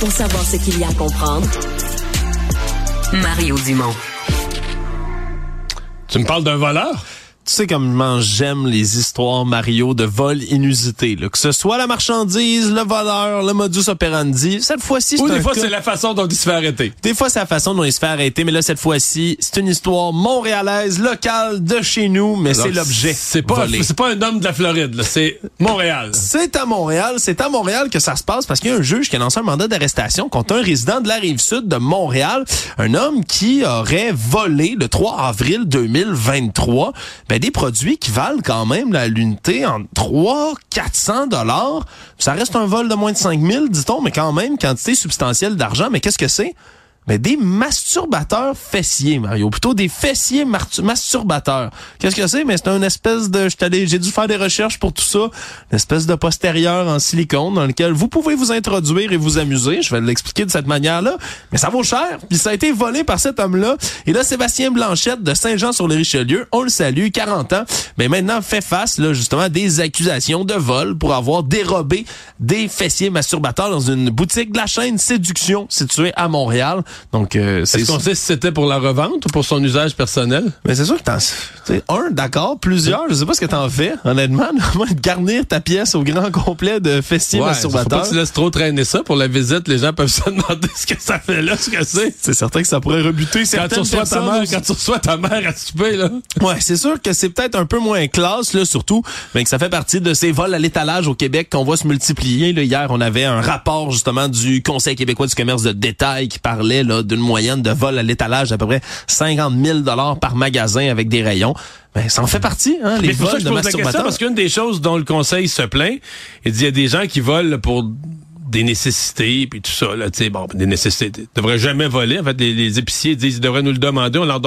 pour savoir ce qu'il y a à comprendre. Mario Dumont. Tu me parles d'un voleur? Tu sais comment j'aime les histoires Mario de vol inusité, là. que ce soit la marchandise, le voleur, le modus operandi. Cette fois-ci, c'est Ou des fois, c'est la façon dont il se fait arrêter. Des fois, c'est la façon dont il se fait arrêter, mais là, cette fois-ci, c'est une histoire montréalaise, locale, de chez nous, mais c'est l'objet. C'est pas, c'est pas un homme de la Floride. C'est Montréal. C'est à Montréal, c'est à Montréal que ça se passe parce qu'il y a un juge qui a lancé un mandat d'arrestation contre un résident de la rive sud de Montréal, un homme qui aurait volé le 3 avril 2023 ben, des produits qui valent quand même la l'unité en 3 400 dollars. Ça reste un vol de moins de 5000 dit-on, mais quand même quantité substantielle d'argent, mais qu'est-ce que c'est? Mais des masturbateurs fessiers, Mario. Plutôt des fessiers masturbateurs. Qu'est-ce que c'est? Mais c'est une espèce de... J'ai dû faire des recherches pour tout ça. Une espèce de postérieur en silicone dans lequel vous pouvez vous introduire et vous amuser. Je vais l'expliquer de cette manière-là. Mais ça vaut cher. Puis ça a été volé par cet homme-là. Et là, Sébastien Blanchette de Saint-Jean-sur-le-Richelieu, on le salue, 40 ans, mais maintenant fait face, là, justement, à des accusations de vol pour avoir dérobé des fessiers masturbateurs dans une boutique de la chaîne Séduction située à Montréal. Donc, euh, c'est Est-ce qu'on sait si c'était pour la revente ou pour son usage personnel? mais c'est sûr que t'en... Un, d'accord, plusieurs, je sais pas ce que t'en fais, honnêtement. Garnir ta pièce au grand complet de fessiers faut pas masturbateurs. que tu laisses trop traîner ça pour la visite. Les gens peuvent se demander ce que ça fait là, ce que c'est. C'est certain que ça pourrait rebuter Quand certaines tu reçois ta mère, quand tu reçois ta mère à souper, là. Ouais, c'est sûr que c'est peut-être un peu moins classe, là, surtout, mais que ça fait partie de ces vols à l'étalage au Québec qu'on voit se multiplier. Là, hier, on avait un rapport, justement, du Conseil québécois du commerce de détail qui parlait là, d'une moyenne de vols à l'étalage d'à peu près 50 000 par magasin avec des rayons. Ben, ça en fait partie, hein, les ça vols de pose la question, parce qu'une des choses dont le conseil se plaint, il dit il y a des gens qui volent pour des nécessités puis tout ça là tu sais bon des nécessités devraient jamais voler. En fait les, épiciers disent ils devraient nous le demander. On leur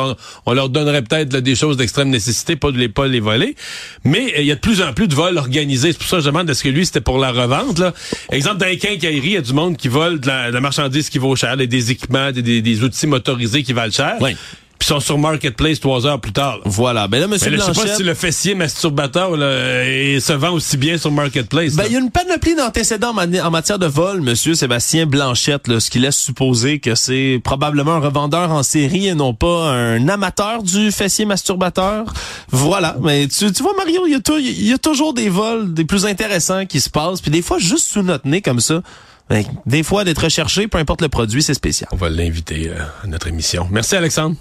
on leur donnerait peut-être des choses d'extrême nécessité pas de les pas les voler. Mais euh, il y a de plus en plus de vols organisés. C'est pour ça que je demande est-ce que lui c'était pour la revente là? Exemple dans les quincailleries il y a du monde qui vole de la, marchandise qui vaut cher des, des équipements des, des, des outils motorisés qui valent cher. Oui. Puis sont sur marketplace trois heures plus tard là. Voilà. Ben là, monsieur là, je sais pas Blanchette- si le fessier masturbateur là, euh, se vend aussi bien sur Marketplace. Ben, il y a une panoplie d'antécédents en matière de vol, monsieur Sébastien Blanchette, là, ce qui laisse supposer que c'est probablement un revendeur en série et non pas un amateur du fessier masturbateur. Voilà. Mais tu, tu vois, Mario, il y, y a toujours des vols des plus intéressants qui se passent, puis des fois juste sous notre nez comme ça. Ben, des fois d'être recherché, peu importe le produit, c'est spécial. On va l'inviter euh, à notre émission. Merci Alexandre.